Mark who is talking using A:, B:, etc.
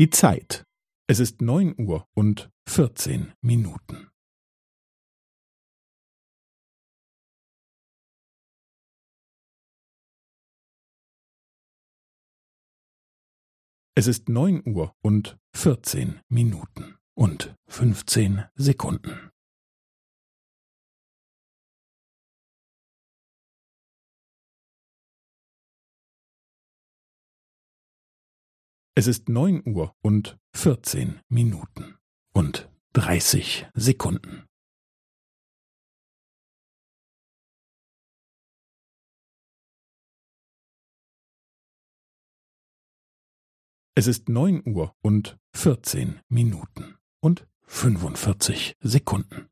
A: Die Zeit. Es ist neun Uhr und vierzehn Minuten. Es ist neun Uhr und vierzehn Minuten und fünfzehn Sekunden. Es ist neun Uhr und vierzehn Minuten und dreißig Sekunden. Es ist neun Uhr und vierzehn Minuten und fünfundvierzig Sekunden.